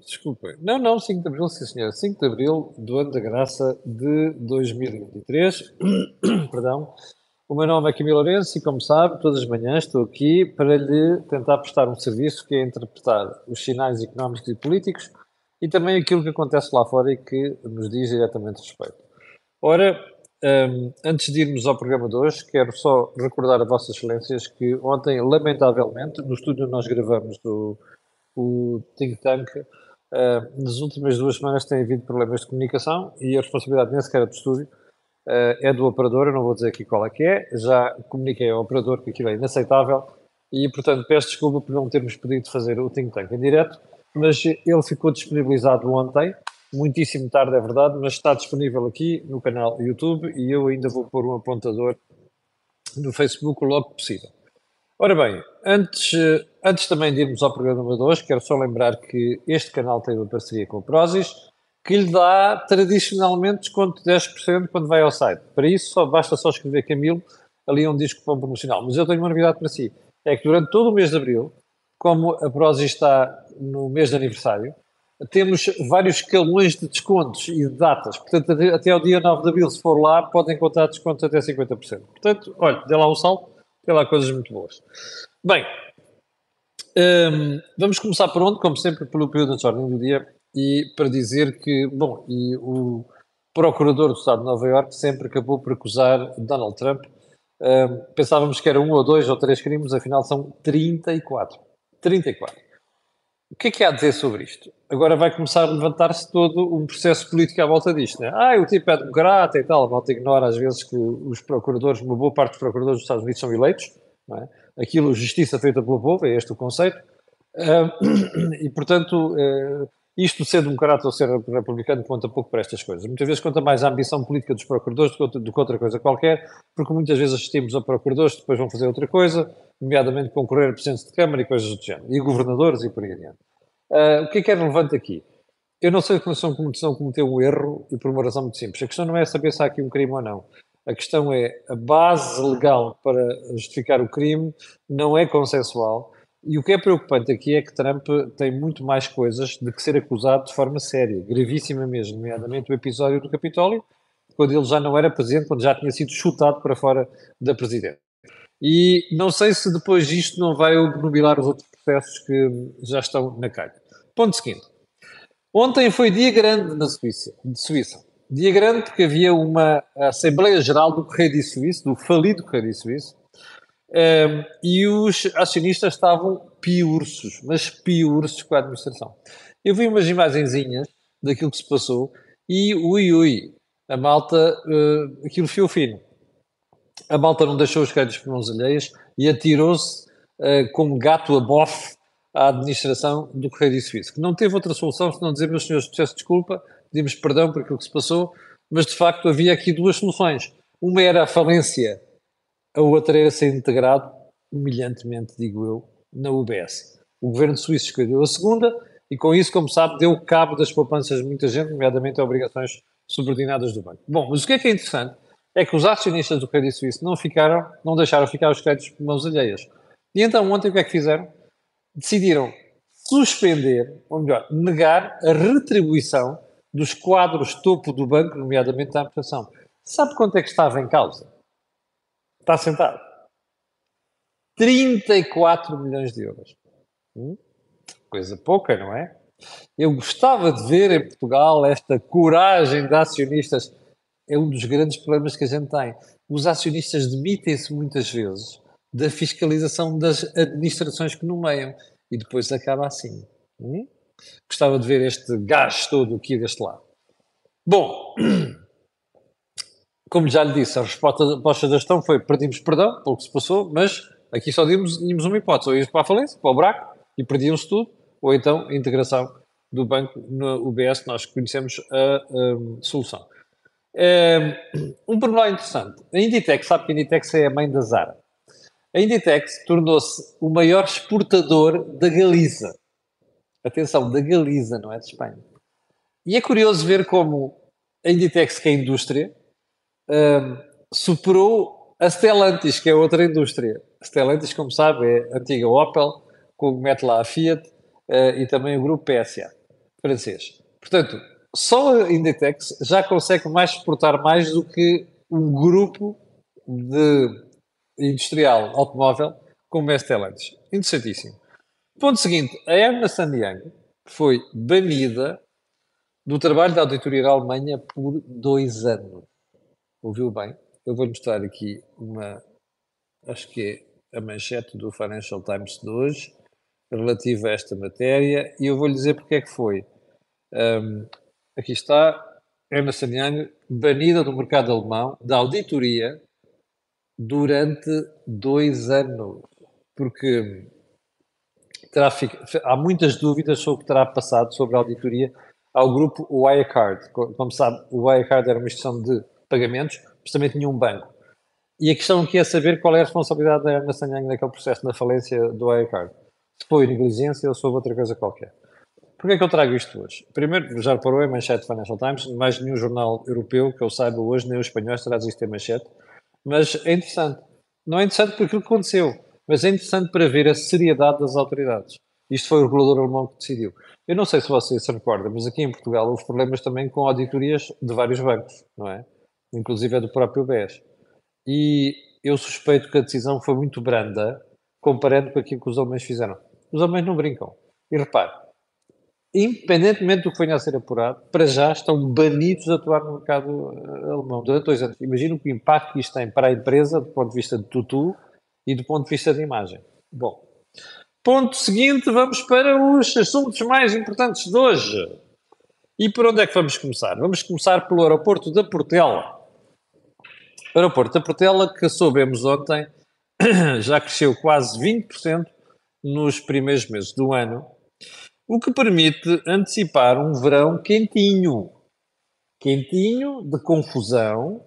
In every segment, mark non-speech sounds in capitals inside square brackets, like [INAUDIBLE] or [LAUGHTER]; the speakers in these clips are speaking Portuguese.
Desculpem. Não, não, 5 de Abril, sim senhor. 5 de Abril do ano da graça de 2023. [COUGHS] Perdão. O meu nome é Camilo Lourenço e, como sabe, todas as manhãs estou aqui para lhe tentar prestar um serviço que é interpretar os sinais económicos e políticos e também aquilo que acontece lá fora e que nos diz diretamente respeito. Ora, um, antes de irmos ao programa de hoje, quero só recordar a Vossas Excelências que ontem, lamentavelmente, no estúdio nós gravamos do, o Think Tank, uh, nas últimas duas semanas tem havido problemas de comunicação e a responsabilidade nem sequer é do estúdio, uh, é do operador, eu não vou dizer aqui qual é que é, já comuniquei ao operador que aquilo é inaceitável e, portanto, peço desculpa por não termos pedido fazer o Think Tank em direto, mas ele ficou disponibilizado ontem, muitíssimo tarde, é verdade, mas está disponível aqui no canal YouTube e eu ainda vou pôr um apontador no Facebook logo possível. Ora bem, antes, antes também de irmos ao programa de hoje, quero só lembrar que este canal tem uma parceria com o Prozis, que lhe dá tradicionalmente desconto de 10% quando vai ao site. Para isso, só, basta só escrever Camilo, ali é um disco promocional. Mas eu tenho uma novidade para si, é que durante todo o mês de Abril, como a Prozis está no mês de aniversário, temos vários escalões de descontos e de datas. Portanto, até ao dia 9 de abril, se for lá, podem encontrar desconto até 50%. Portanto, olha, dê lá um salto, tem lá coisas muito boas. Bem, um, vamos começar por onde? Como sempre, pelo período de ordem do dia e para dizer que, bom, e o procurador do Estado de Nova Iorque sempre acabou por acusar Donald Trump. Um, pensávamos que era um ou dois ou três crimes, afinal são 34. 34. O que é que há a dizer sobre isto? Agora vai começar a levantar-se todo um processo político à volta disto. Né? Ah, o tipo é democrata e tal. A volta ignora às vezes que os procuradores, uma boa parte dos procuradores dos Estados Unidos são eleitos. Não é? Aquilo, justiça feita pelo povo, é este o conceito. [CLEARS THROAT] E, portanto, uh, isto ser democrata ou ser republicano conta pouco para estas coisas. Muitas vezes conta mais a ambição política dos procuradores do que, outra coisa qualquer, porque muitas vezes assistimos a procuradores que depois vão fazer outra coisa, nomeadamente concorrer a presidentes de Câmara e coisas do género, e governadores e por aí adiante. Uh, o que é que é relevante aqui? Eu não sei se a Comissão cometeu um erro e por uma razão muito simples. A questão não é saber se há aqui um crime ou não. A questão é a base legal para justificar o crime não é consensual. E o que é preocupante aqui é que Trump tem muito mais coisas de que ser acusado de forma séria, gravíssima mesmo, nomeadamente o episódio do Capitólio, quando ele já não era presidente, quando já tinha sido chutado para fora da presidência. E não sei se depois disto não vai obnubilar os outros processos que já estão na calha. Ponto seguinte. Ontem foi dia grande na Suíça, de Suíça. Dia grande porque havia uma Assembleia Geral do Correio de Suíça, do falido Correio de Suíça, um, ehm, e os acionistas estavam piursos, mas piursos com a administração. Eu vi umas imagenzinhas daquilo que se passou e ui ui, a malta, uh, aquilo fio fino. A malta não deixou os créditos por mãos alheias e atirou-se uh, como gato a bofe à administração do Correio de Suíça, que não teve outra solução senão dizer, meus senhores, peço desculpa, pedimos perdão por aquilo que se passou, mas de facto havia aqui duas soluções. Uma era a falência, a outra era ser integrado, humilhantemente, digo eu, na UBS. O governo suíço escolheu a segunda e com isso, como sabe, deu cabo das poupanças de muita gente, nomeadamente a obrigações subordinadas do banco. Bom, mas o que é que é interessante é que os acionistas do Crédito Suíço não ficaram, não deixaram ficar os créditos por mãos alheias. E então ontem o que é que fizeram? decidiram suspender, ou melhor, negar a retribuição dos quadros topo do banco, nomeadamente da administração. Sabe quanto é que estava em causa? Está sentado. 34 milhões de euros. Hum? Coisa pouca, não é? Eu gostava de ver em Portugal esta coragem de acionistas. É um dos grandes problemas que a gente tem. Os acionistas demitem-se muitas vezes da fiscalização das administrações que nomeiam. E depois acaba assim. Hum? Gostava de ver este gás todo aqui deste lado. Bom, [CLEARS THROAT] como já lhe disse, a resposta, a da gestão foi perdimos perdão pelo que se passou, mas aqui só tínhamos, tínhamos uma hipótese, ou íamos para a falência, para o buraco, e perdiam-se tudo, ou então a integração do banco no UBS, nós conhecemos a, a solução. Um pormenor interessante, a Inditex, sabe que a Inditex é a mãe da Zara. A Inditex tornou-se o maior exportador da Galiza. Atenção, da Galiza, não é de Espanha. E é curioso ver como a Inditex, que é a indústria, um, superou a Stellantis, que é outra indústria. A Stellantis, como sabe, é a antiga Opel, com mete lá a Fiat, uh, e também o grupo PSA, francês. Portanto, só a Inditex já consegue mais exportar mais do que um grupo de industrial automóvel como a Stellantis. Interessantíssimo. Ponto seguinte, a Ernst Young foi banida do trabalho da auditoria da Alemanha por dois anos. Ouviu bem? Eu vou-lhe mostrar aqui uma, acho que é a manchete do Financial Times de hoje, relativa a esta matéria, e eu vou-lhe dizer porque é que foi. Um, aqui está, Ernst Young, banida do mercado alemão, da auditoria, durante dois anos. Porque terá, há muitas dúvidas sobre o que terá passado sobre a auditoria ao grupo Wirecard. Como sabe, o Wirecard era uma instituição de pagamentos, mas também tinha um banco. E a questão aqui é saber qual é a responsabilidade da Ernst Young naquele processo na falência do Wirecard. Se foi negligência ou se houve outra coisa qualquer. Porquê é que eu trago isto hoje? Primeiro, já reparou, é manchete Financial Times, mais nenhum jornal europeu que eu saiba hoje, nem os espanhóis, traz isto em manchete. Mas é interessante. Não é interessante por aquilo que aconteceu, mas é interessante para ver a seriedade das autoridades. Isto foi o regulador alemão que decidiu. Eu não sei se você se recorda, mas aqui em Portugal houve problemas também com auditorias de vários bancos, não é? Inclusive é do próprio BES. E eu suspeito que a decisão foi muito branda, comparando com aquilo que os alemães fizeram. Os alemães não brincam. E repare, independentemente do que venha a ser apurado, para já estão banidos de atuar no mercado eh, alemão durante dois anos. O impacto que isto tem para a empresa do ponto de vista de tutu e do ponto de vista de imagem. Bom, Ponto seguinte, vamos para os assuntos mais importantes de hoje. E por onde é que vamos começar? Vamos começar pelo aeroporto da Portela. O aeroporto da Portela, que soubemos ontem, [CLEARS THROAT] já cresceu quase 20% nos primeiros meses do ano, o que permite antecipar um verão quentinho. Quentinho, de confusão,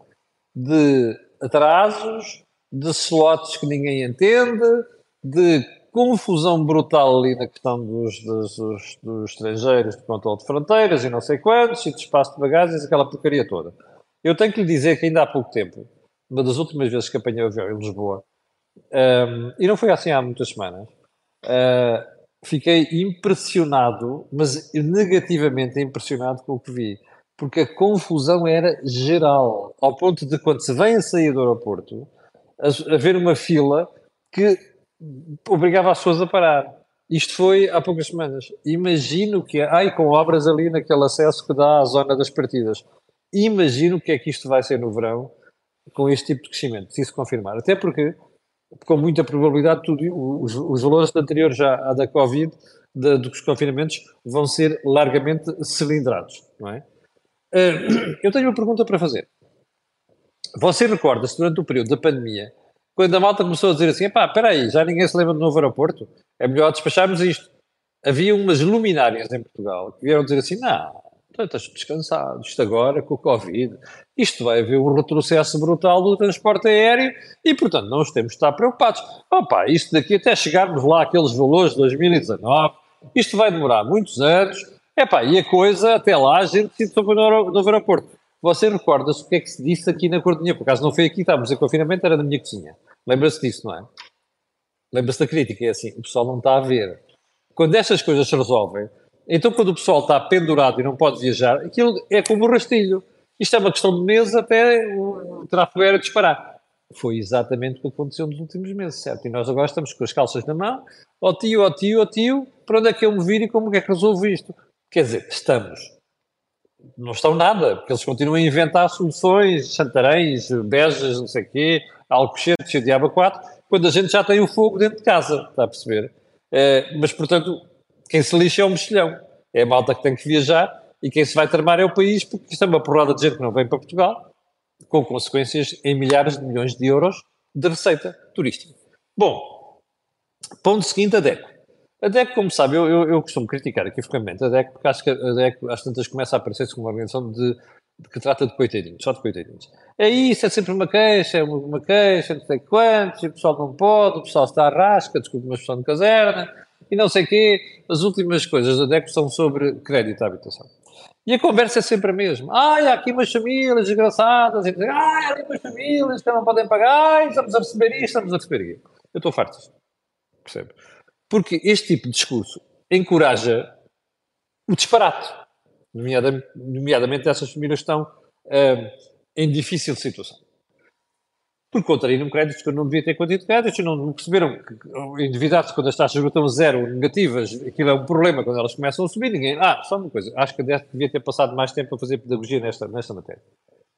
de atrasos, de slots que ninguém entende, de confusão brutal ali na questão dos, dos, dos, dos estrangeiros, de controle de fronteiras e não sei quantos, e de espaço de bagagens, aquela porcaria toda. Eu tenho que lhe dizer que ainda há pouco tempo, uma das últimas vezes que apanhei o avião em Lisboa, um, e não foi assim há muitas semanas, uh, fiquei impressionado, mas negativamente impressionado com o que vi, porque a confusão era geral, ao ponto de quando se vem a sair do aeroporto, haver uma fila que obrigava as pessoas a parar. Isto foi há poucas semanas. Imagino que. Ai, com obras ali naquele acesso que dá à zona das partidas. Imagino que é que isto vai ser no verão com este tipo de crescimento, se isso confirmar. Até porque, com muita probabilidade, tudo, os, os valores anteriores já à da Covid, de, dos confinamentos, vão ser largamente cilindrados. Não é? Uh, eu tenho uma pergunta para fazer. Você recorda-se, durante o período da pandemia, quando a malta começou a dizer assim, pá, espera aí, já ninguém se lembra do novo aeroporto, é melhor despacharmos isto. Havia umas luminárias em Portugal que vieram dizer assim, não, estás descansado, isto agora com o Covid, isto vai haver um retrocesso brutal do transporte aéreo e, portanto, não temos de estar preocupados. Opa, isto daqui até chegarmos lá àqueles valores de 2019, isto vai demorar muitos anos, epá, e a coisa, até lá, a gente se sobre no novo aeroporto. Você recorda-se o que é que se disse aqui na Cordinha? Por acaso não foi aqui, estávamos em confinamento, era na minha cozinha. Lembra-se disso, não é? Lembra-se da crítica, é assim, o pessoal não está a ver. Quando estas coisas se resolvem, então quando o pessoal está pendurado e não pode viajar, aquilo é como o rastilho. Isto é uma questão de meses até o tráfego aéreo disparar. Foi exatamente o que aconteceu nos últimos meses, certo? E nós agora estamos com as calças na mão, ó oh, tio, ó oh, tio, ó oh, tio, para onde é que eu me vir e como é que resolvo isto? Quer dizer, estamos não estão nada, porque eles continuam a inventar soluções, Santaréns, Bejas, não sei o quê, Alcochetes o Diabo 4, quando a gente já tem o fogo dentro de casa, está a perceber? É, mas, portanto, quem se lixa é o mexilhão. É a malta que tem que viajar e quem se vai tramar é o país, porque isto é uma porrada de gente que não vem para Portugal, com consequências em milhares de milhões de euros de receita turística. Bom, ponto seguinte, a DECO. A DEC, como sabe, eu, eu, eu, costumo criticar aqui frequentemente a DEC, porque acho que a DEC às tantas começa a aparecer-se como uma organização de, de, que trata de coitadinhos, só de coitadinhos. É isso, é sempre uma queixa, é uma, uma queixa, não sei quantos, o pessoal não pode, o pessoal está à rasca, desculpe uma expressão de caserna, e não sei o quê. As últimas coisas da DEC são sobre crédito à habitação. E a conversa é sempre a mesma. Ai, há aqui umas famílias desgraçadas, e dizem, ai, há aqui umas famílias que não podem pagar, ai, estamos a receber isto, estamos a receber aquilo. Eu estou farto. Percebe? Porque este tipo de discurso encoraja o disparate, nomeadamente, essas famílias que estão uh, em difícil situação. Por contraíram créditos que não devia ter de créditos, não perceberam que endividados quando as taxas estão zero, negativas, aquilo é um problema quando elas começam a subir, ninguém... Ah, só uma coisa, acho que a DEC devia ter passado mais tempo a fazer pedagogia nesta, nesta matéria.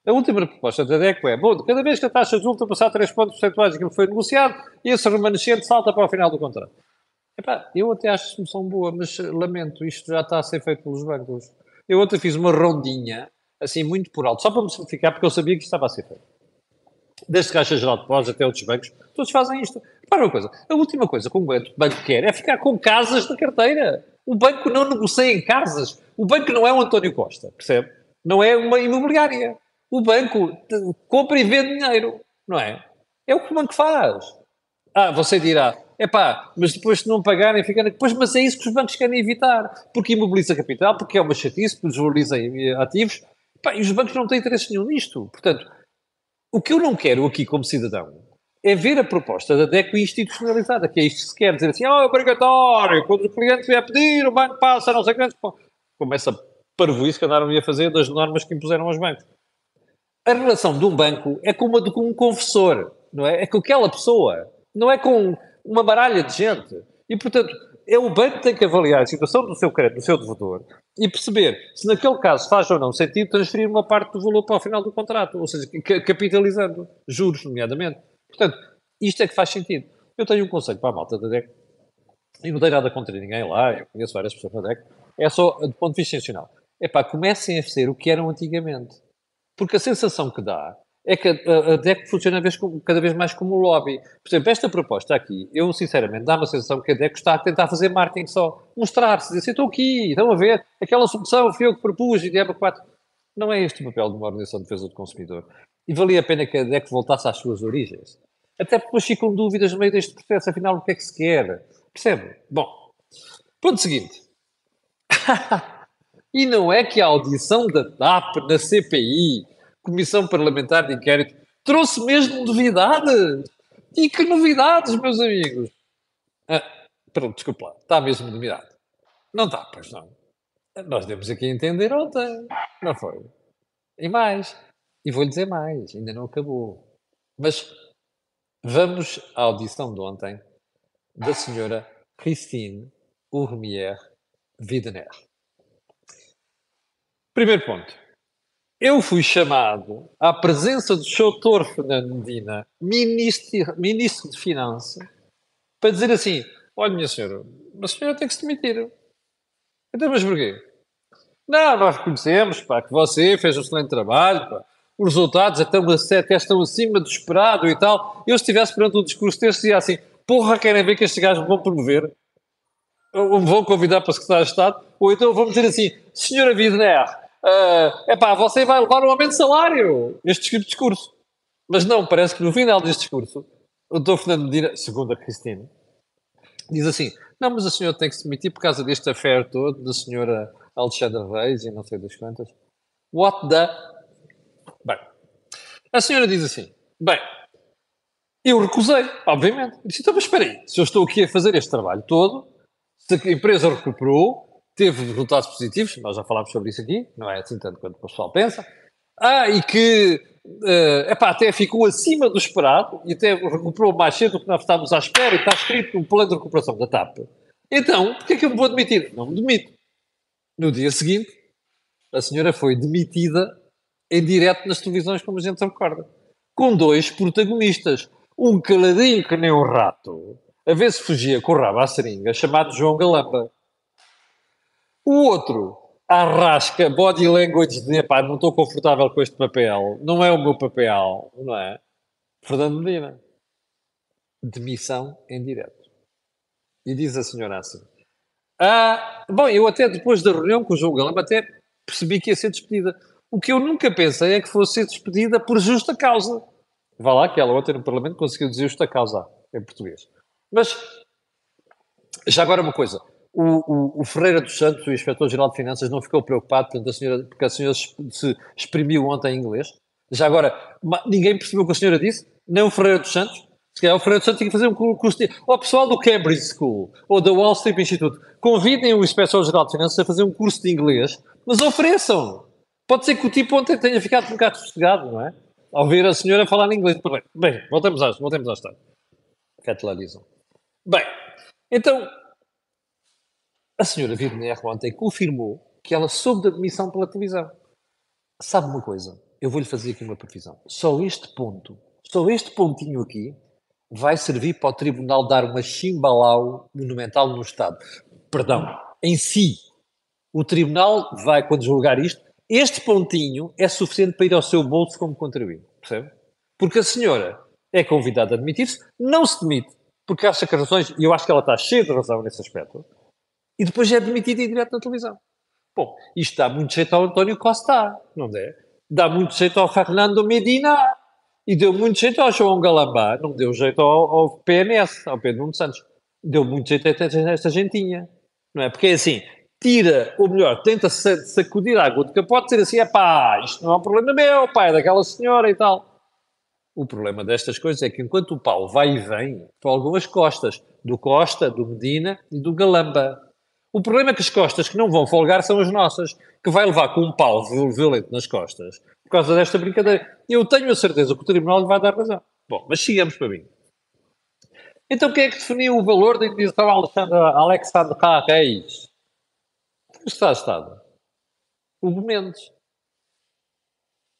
A última proposta da DECO é, bom, cada vez que a taxa de juros está a passar 3 pontos percentuais aquilo foi negociado, esse remanescente salta para o final do contrato. Epá, eu até acho a solução boa, mas lamento, isto já está a ser feito pelos bancos. Eu ontem fiz uma rondinha, assim, muito por alto, só para me simplificar, porque eu sabia que isto estava a ser feito desde Caixa Geral de Depósitos até outros bancos, todos fazem isto. Para uma coisa, a última coisa que um banco quer é ficar com casas na carteira. O banco não negocia em casas. O banco não é o António Costa, percebe? Não é uma imobiliária. O banco compra e vende dinheiro, não é? É o que o banco faz. Ah, você dirá, é pá, mas depois se não pagarem, fica. Depois, mas é isso que os bancos querem evitar. Porque imobiliza capital, porque é uma chatice, porque desvaloriza ativos. Pá, e os bancos não têm interesse nenhum nisto. Portanto, o que eu não quero aqui como cidadão é ver a proposta da DECO institucionalizada, que é isto que se quer dizer assim, oh, é obrigatório, quando o cliente vier pedir, o banco passa, não sei quantos. Começa parvoíce que andaram a fazer das normas que impuseram aos bancos. A relação de um banco é como a de um confessor, não é? É com aquela pessoa, não é com uma baralha de gente. E, portanto, é o banco que tem que avaliar a situação do seu crédito, do seu devedor, e perceber se naquele caso faz ou não sentido transferir uma parte do valor para o final do contrato, ou seja, capitalizando juros, nomeadamente. Portanto, isto é que faz sentido. Eu tenho um conselho para a malta da DEC, e não tenho nada contra ninguém lá, eu conheço várias pessoas na DEC, é só do ponto de vista institucional. É pá, comecem a ser o que eram antigamente. Porque a sensação que dá é que a, a DEC funciona cada vez mais como lobby. Por exemplo, esta proposta aqui, eu sinceramente dá-me a sensação que a DEC está a tentar fazer marketing só, mostrar-se, dizer estou aqui, estão a ver, aquela solução fui eu que propus e diabo 4. Não é este o papel de uma organização de defesa do consumidor. E valia a pena que a DEC voltasse às suas origens. Até porque depois ficam dúvidas no meio deste processo, afinal, o que é que se quer? Percebe? Bom, ponto seguinte. [LAUGHS] e não é que a audição da TAP na CPI Comissão Parlamentar de Inquérito trouxe mesmo novidades. E que novidades, meus amigos? Ah, pronto, desculpa lá, está mesmo novidade. Não está, pois não. Nós demos aqui a entender ontem, não foi? E mais, e vou-lhe dizer mais, ainda não acabou. Mas vamos à audição de ontem da senhora Christine Urmier Widener. Primeiro ponto. Eu fui chamado à presença do Dr. Fernando Medina, ministro, ministro de Finanças, para dizer assim: olha, minha senhora, a senhora tem que se demitir. Então, mas porquê? Não, nós reconhecemos pá, que você fez um excelente trabalho, pá. os resultados até, até estão acima do esperado e tal. Eu, se estivesse perante um discurso deste, dizia assim: porra, querem ver que estes gajos me vão promover? Ou me vão convidar para secretário de Estado? Ou então vamos dizer assim: senhora Vidner, é uh, pá, você vai levar um aumento de salário. Tipo de discurso. Mas não, parece que no final deste discurso, o Dr. Fernando Medina, segundo a Cristina, diz assim: não, mas a senhora tem que se demitir por causa deste affair todo da senhora Alexandra Reis e não sei das quantas. What the. Bem, a senhora diz assim: bem, eu recusei, obviamente. Disse, então, mas espera aí, se eu estou aqui a fazer este trabalho todo, se a empresa recuperou, teve resultados positivos, nós já falámos sobre isso aqui, não é assim tanto quanto o pessoal pensa. Ah, e que uh, epá, até ficou acima do esperado e até recuperou mais cedo do que nós estávamos à espera e está escrito no plano de recuperação da TAP. Então, porquê é que eu me vou demitir? Não me demito. No dia seguinte, a senhora foi demitida em direto nas televisões, como a gente se recorda, com dois protagonistas. Um caladinho que nem um rato, a ver se fugia com o rabo à seringa, chamado João Galamba. O outro arrasca body language de pá, não estou confortável com este papel, não é o meu papel, não é? Fernando Medina. Demissão em direto. E diz a senhora assim: ah, Bom, eu até depois da reunião com o João Galamba até percebi que ia ser despedida. O que eu nunca pensei é que fosse ser despedida por justa causa. Vá lá que ela ontem no Parlamento conseguiu dizer justa causa em português. Mas, já agora uma coisa o, o, o, Ferreira dos Santos, o Inspetor-Geral de Finanças, não ficou preocupado portanto, a senhora, porque a senhora se exprimiu ontem em inglês. Já agora, ninguém percebeu o que a senhora disse, nem o Ferreira dos Santos. Se calhar o Fernando Santos tinha que fazer um curso de... Ou o pessoal do Cambridge School, ou da Wall Street Institute, convidem o Inspetor-Geral de Finanças a fazer um curso de inglês, mas ofereçam. Pode ser que o tipo ontem tenha ficado um bocado sossegado, não é? Ao ver a senhora falar inglês. Bem, voltemos à, voltemos à história. Catalanizam. Bem, então, a senhora Virner ontem confirmou que ela soube da demissão pela televisão. Sabe uma coisa? Eu vou-lhe fazer aqui uma previsão. Só este ponto, só este pontinho aqui, vai servir para o tribunal dar uma chimbalau monumental no Estado. Perdão, em si. O tribunal vai, quando julgar isto, este pontinho é suficiente para ir ao seu bolso como contribuinte, percebe? Porque a senhora é convidada a demitir-se, não se demite, porque acha que as razões, e eu acho que ela está cheia de razão nesse aspecto, e depois é demitida em direto na televisão. Bom, isto dá muito jeito ao António Costa, não é? Dá muito jeito ao Fernando Medina, e deu muito jeito ao João Galambá, não deu jeito ao, ao PNS, ao Pedro Nuno Santos. Deu muito jeito a esta gentinha, não é? Porque é assim, tira, ou melhor, tenta sacudir a água de capote, dizer assim, é pá, isto não é um problema meu, pá, é daquela senhora e tal. O problema destas coisas é que enquanto o pau vai e vem, folgam as costas do Costa, do Medina e do Galamba. O problema é que as costas que não vão folgar são as nossas, que vai levar com um pau violento nas costas por causa desta brincadeira. Eu tenho a certeza que o Tribunal lhe vai dar razão. Bom, mas sigamos para mim. Então quem é que definiu o valor da indenização a Alexandre Reis? está Estado? O Mendes.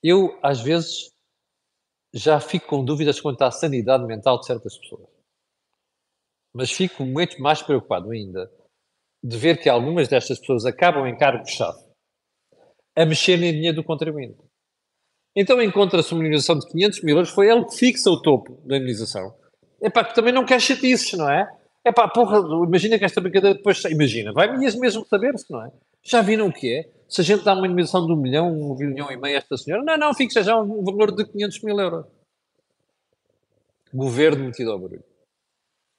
Eu, às vezes, já fico com dúvidas quanto à sanidade mental de certas pessoas. Mas fico muito mais preocupado ainda de ver que algumas destas pessoas acabam em cargo-chave a mexer em dinheiro do contribuinte. Então encontra-se uma indenização de 500 mil euros, foi ele que fixa o topo da indenização. É pá, que também não quer chatices, não é? É pá, porra, imagina que esta brincadeira depois. Imagina, vai mesmo saber-se, não é? Já viram o que é? Se a gente dá uma indenização de um milhão, um milhão e meio a esta senhora, não, não, fixa já um valor de 500 mil euros. Governo metido ao barulho.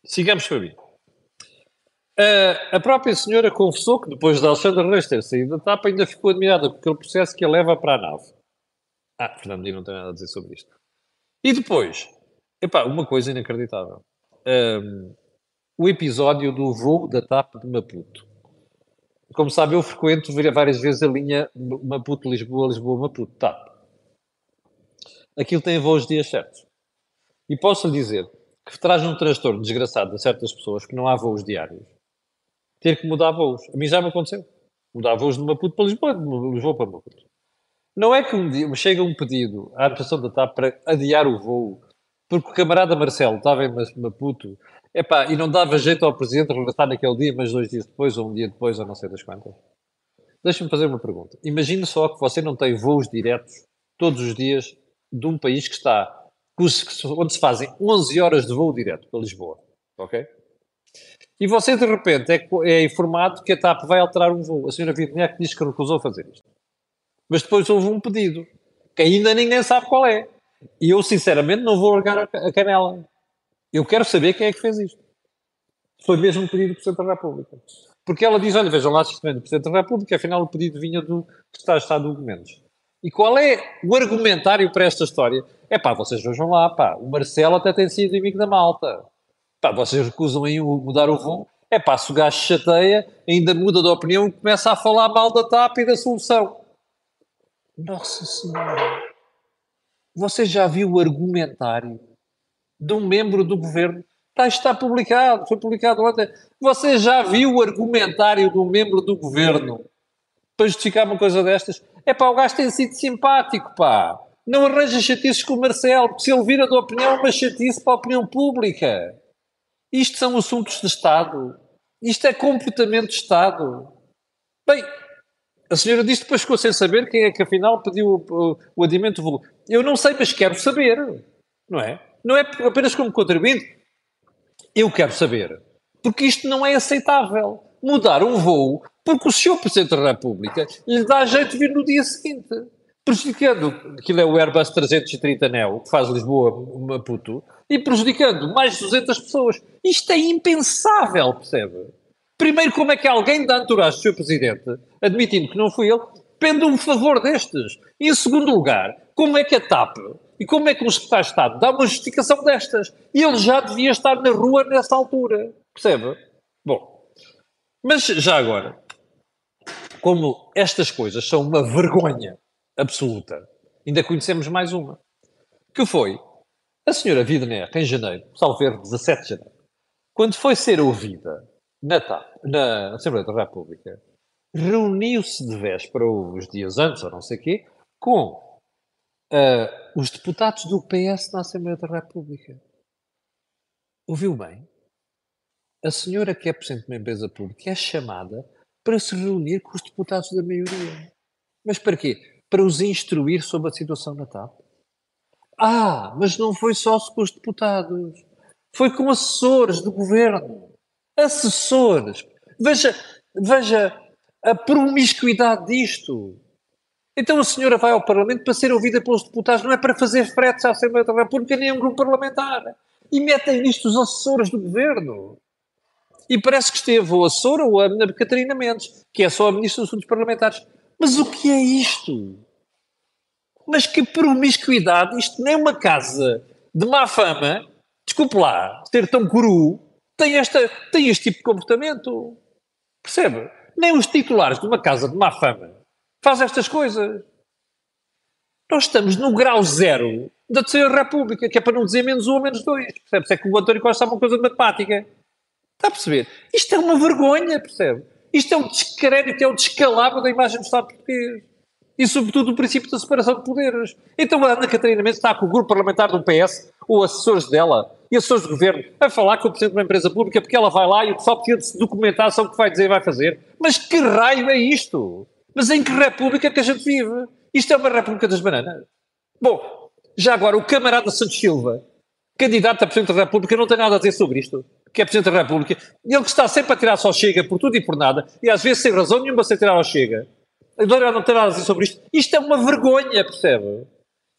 Sigamos para mim. Uh, a própria senhora confessou que depois de Alexandre Reis ter saído da tapa ainda ficou admirada com aquele processo que a leva para a nave. Ah, Fernando não tem nada a dizer sobre isto. E depois, epá, uma coisa inacreditável. Um, o episódio do voo da TAP de Maputo. Como sabe, eu frequento várias vezes a linha Maputo-Lisboa, Lisboa-Maputo, TAP. Aquilo tem voos dias certos. E posso lhe dizer que traz um transtorno desgraçado a certas pessoas que não há voos diários. Ter que mudar voos. A mim já me aconteceu. Mudar voos de Maputo para Lisboa, de Lisboa para Maputo. Não é que um dia chega um pedido à administração da TAP para adiar o voo, porque o camarada Marcelo estava em Maputo Epá, e não dava jeito ao Presidente regressar naquele dia, mas dois dias depois, ou um dia depois, ou não sei das quantas. Deixa-me fazer uma pergunta. Imagine só que você não tem voos diretos todos os dias de um país que está, onde se fazem 11 horas de voo direto para Lisboa, ok? E você, de repente, é, é informado que a TAP vai alterar um voo. A senhora Vitniak diz que recusou fazer isto. Mas depois houve um pedido, que ainda ninguém sabe qual é. E eu, sinceramente, não vou largar a canela. Eu quero saber quem é que fez isto. Foi mesmo um pedido do Presidente da República. Porque ela diz, olha, vejam lá se isto vem do Presidente da República, afinal o pedido vinha do Estado de Documentos. E qual é o argumentário para esta história? É pá, vocês vejam lá, pá, o Marcelo até tem sido inimigo da malta. Pá, vocês recusam aí mudar o voo. É pá, se o gajo chateia, ainda muda de opinião e começa a falar mal da TAP e da solução. Nossa Senhora! Você já viu o argumentário de um membro do governo. Está, está publicado, foi publicado ontem. Você já viu o argumentário de um membro do governo para justificar uma coisa destas? É pá, o gajo tem sido simpático, pá. Não arranja chatices com o Marcelo, porque se ele vira de opinião, é uma chatice para a opinião pública. Isto são assuntos de Estado. Isto é comportamento de Estado. Bem, a senhora disse depois ficou sem saber quem é que afinal pediu o, o, o adiamento do Eu não sei, mas quero saber. Não é? não é apenas como contribuinte. Eu quero saber. Porque isto não é aceitável. Mudar um voo porque o Sr. Presidente da República lhe dá jeito de vir no dia seguinte. Prejudicando, aquilo é o Airbus 330 Neo, que faz Lisboa-Maputo, e prejudicando mais de 200 pessoas. Isto é impensável, percebe? Primeiro, como é que alguém da entourage Sr. Presidente, admitindo que não foi ele, pende um favor destes. E em segundo lugar, como é que a TAP e como é que o secretário de Estado dá uma justificação destas? E ele já devia estar na rua nessa altura. Percebe? Bom, mas já agora, como estas coisas são uma vergonha absoluta, ainda conhecemos mais uma, que foi a senhora Widener, em janeiro, salvo erro, 17 de janeiro, quando foi ser ouvida na, TAP, na Assembleia da República, reuniu-se de véspera, os dias antes, ou não sei o quê, com uh, os deputados do PS na Assembleia da República. Ouviu bem? A senhora que é presidente de uma empresa pública é chamada para se reunir com os deputados da maioria. Mas para quê? Para os instruir sobre a situação na TAP. Ah, mas não foi só com os deputados. Foi com assessores do governo. Assessores. Veja, veja a promiscuidade disto. Então a senhora vai ao Parlamento para ser ouvida pelos deputados, não é para fazer fretes à Assembleia da República nem a um grupo parlamentar. E metem nisto os assessores do governo. E parece que esteve o assessor ou a Ana Catarina Mendes, que é só a Ministra dos Assuntos Parlamentares. Mas o que é isto? Mas que promiscuidade! Isto nem uma casa de má fama, desculpe lá, ser tão cru, tem, esta, tem este tipo de comportamento. Percebe? Nem os titulares de uma casa de má fama fazem estas coisas. Nós estamos no grau zero da Terceira República, que é para não dizer menos um ou menos dois. Percebe? É que o António Costa sabe uma coisa de matemática. Está a perceber? Isto é uma vergonha, percebe? Isto é um descrédito, é um descalabro da imagem do Estado português. E, sobretudo, o princípio da separação de poderes. Então a Ana Catarina Mendes está com o grupo parlamentar do PS, ou assessores dela, e assessores do governo, a falar com o presidente de uma empresa pública, porque ela vai lá e o pessoal precisa de se documentar sobre o que vai dizer e vai fazer. Mas que raio é isto? Mas em que república que a gente vive? Isto é uma república das bananas. Bom, já agora, o camarada Santos Silva, candidato a Presidente da República, não tem nada a dizer sobre isto que é Presidente da República, ele que está sempre a tirar só Chega por tudo e por nada, e às vezes sem razão nenhuma sem tirar ao Chega. Agora não tem nada a dizer sobre isto. Isto é uma vergonha, percebe?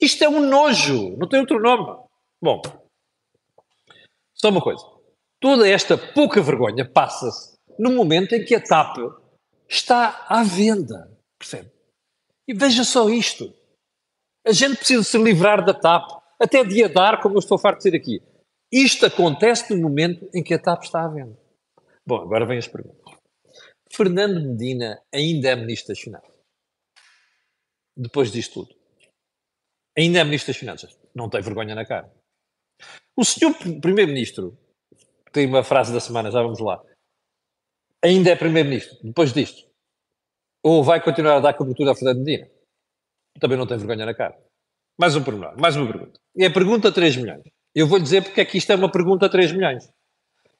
Isto é um nojo, não tem outro nome. Bom, só uma coisa. Toda esta pouca vergonha passa-se no momento em que a TAP está à venda, percebe? E veja só isto. A gente precisa se livrar da TAP, até de a dar, como eu estou farto de dizer aqui. Isto acontece no momento em que a TAP está à venda. Bom, agora vem as perguntas. Fernando Medina ainda é Ministro das Finanças? Depois disto tudo. Ainda é Ministro das Finanças. Não tem vergonha na cara. O senhor Primeiro-Ministro, tem uma frase da semana, já vamos lá, ainda é Primeiro-Ministro, depois disto. Ou vai continuar a dar cobertura a Fernando Medina? Também não tem vergonha na cara. Mais um pormenor, mais uma pergunta. E a pergunta 3 milhões. Eu vou-lhe dizer porque é que isto é uma pergunta a 3 milhões.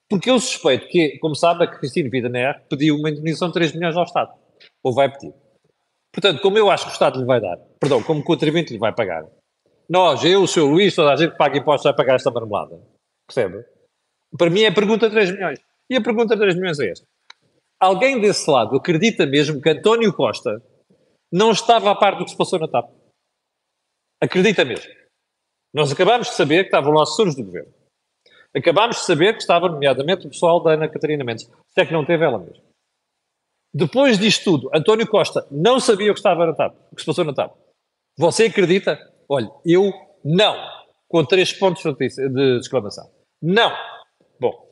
Porque eu suspeito que, como sabe, a Cristina Vidaner pediu uma indemnização de 3 milhões ao Estado. Ou vai pedir. Portanto, como eu acho que o Estado lhe vai dar, perdão, como o contribuinte lhe vai pagar, nós, eu, o Sr. Luís, toda a gente que paga impostos vai pagar esta marmelada. Percebe? Para mim é a pergunta a 3 milhões. E a pergunta a 3 milhões é esta. Alguém desse lado acredita mesmo que António Costa não estava a par do que se passou na TAP? Acredita mesmo? Nós acabámos de saber que estavam lá assessores do governo. Acabámos de saber que estava, nomeadamente, o pessoal da Ana Catarina Mendes. Se é que não teve ela mesmo. Depois disto tudo, António Costa não sabia o que estava na TAP, o que se passou na TAP. Você acredita? Olha, eu não. Com três pontos de exclamação. Não. Bom,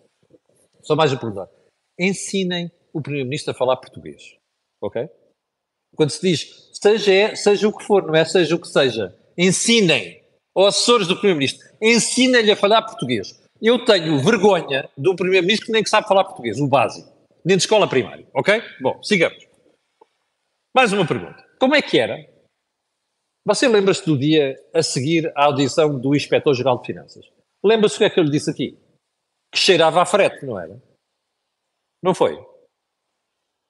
só mais um pergunta. Ensinem o Primeiro-Ministro a falar português. Ok? Quando se diz seja, seja o que for, não é seja o que seja. Ensinem ou assessores do Primeiro-Ministro, ensina-lhe a falar português. Eu tenho vergonha de um Primeiro-Ministro que nem que sabe falar português, o básico, nem de escola primária, ok? Bom, sigamos. Mais uma pergunta. Como é que era? Você lembra-se do dia a seguir à audição do Inspetor-Geral de Finanças? Lembra-se o que é que eu lhe disse aqui? Que cheirava a frete, não era? Não foi?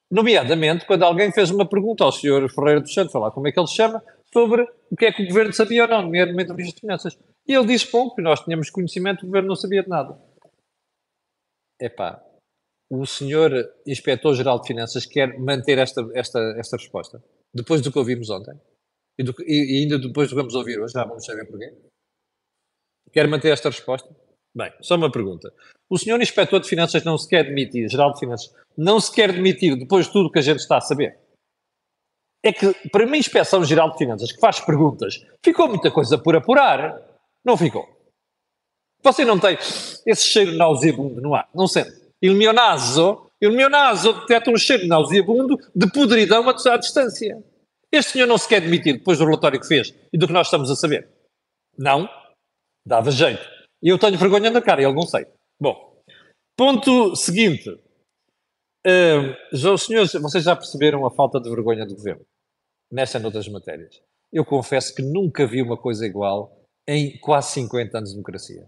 Nomeadamente, quando alguém fez uma pergunta ao Sr. Ferreira dos Santos, falar como é que ele se chama, sobre o que é que o governo sabia ou não, nomeadamente o Ministro das Finanças. E ele disse pouco, nós tínhamos conhecimento, o governo não sabia de nada. Epá, o senhor Inspetor-Geral de Finanças quer manter esta, esta, esta resposta, depois do que ouvimos ontem, e, do, e ainda depois do que vamos ouvir hoje, já vamos saber porquê. Quer manter esta resposta? Bem, só uma pergunta. O senhor Inspetor de Finanças não se quer demitir, Geral de Finanças, não se quer demitir depois de tudo que a gente está a saber? É que, para mim, a Inspeção Geral de Finanças, que faz perguntas, ficou muita coisa por apurar. Não ficou. Você não tem esse cheiro nauseabundo no ar, não sente? Il mio naso, il mio naso detecta um cheiro nauseabundo de podridão à distância. Este senhor não se quer admitir, depois do relatório que fez e do que nós estamos a saber. Não. Dava jeito. E eu tenho vergonha na cara, ele não sei. Bom, ponto seguinte. Os senhores, vocês já perceberam a falta de vergonha do governo? Nesta e noutras matérias. Eu confesso que nunca vi uma coisa igual em quase 50 anos de democracia.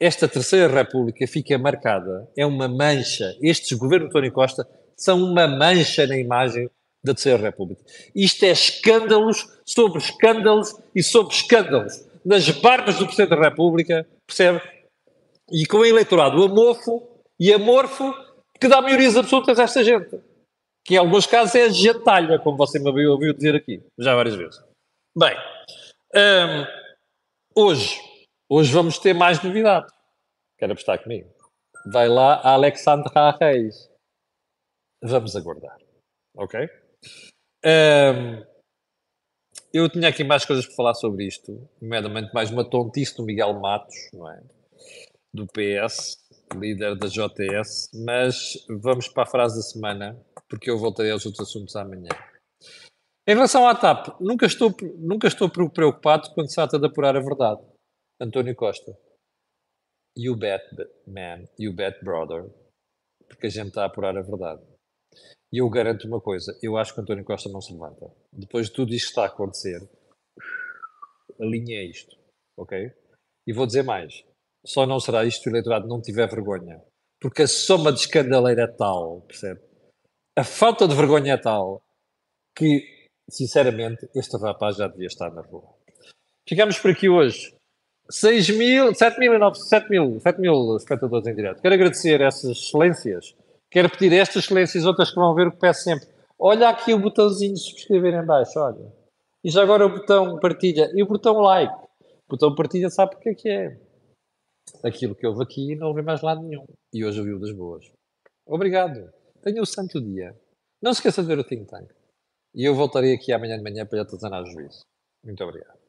Esta terceira república fica marcada, é uma mancha. Estes governos de Tony Costa são uma mancha na imagem da terceira república. Isto é escândalos sobre escândalos e sobre escândalos nas barbas do Presidente da República, percebe? E com o eleitorado amorfo e amorfo que dá maiorias absolutas a esta gente. Que em alguns casos é gentalha, como você me ouviu dizer aqui, já várias vezes. Bem, hum, hoje, hoje vamos ter mais novidade. Quero apostar comigo. Vai lá a Alexandra Reis. Vamos aguardar. Ok? Um, eu tinha aqui mais coisas para falar sobre isto, nomeadamente mais uma tontice do Miguel Matos, não é? Do PS, líder da JTS, mas vamos para a frase da semana, porque eu voltarei aos outros assuntos amanhã. Em relação à TAP, nunca estou, nunca estou preocupado quando se trata de apurar a verdade. António Costa. You bet, man. You bet, brother. Porque a gente está a apurar a verdade. E eu garanto uma coisa: eu acho que António Costa não se levanta. Depois de tudo isto que está a acontecer, a linha é isto. Ok? E vou dizer mais: só não será isto se o eleitorado não tiver vergonha. Porque a soma de escandaleira é tal, percebe? A falta de vergonha é tal que, sinceramente, este rapaz já devia estar na rua. Ficamos por aqui hoje. 6 mil, 7 mil, 7 mil, 7 mil espectadores em direto. Quero agradecer essas excelências Quero pedir estas excelências, outras que vão ver o que peço sempre. Olha aqui o botãozinho de subscrever em baixo, olha. E já agora o botão partilha e o botão like. O botão partilha sabe o que é que é. Aquilo que houve aqui não houve mais lado nenhum. E hoje ouviu das boas. Obrigado. Tenha um santo dia. Não se esqueça de ver o Think Tank. E eu voltarei aqui amanhã de manhã para lhe atazanar o juízo. Muito obrigado.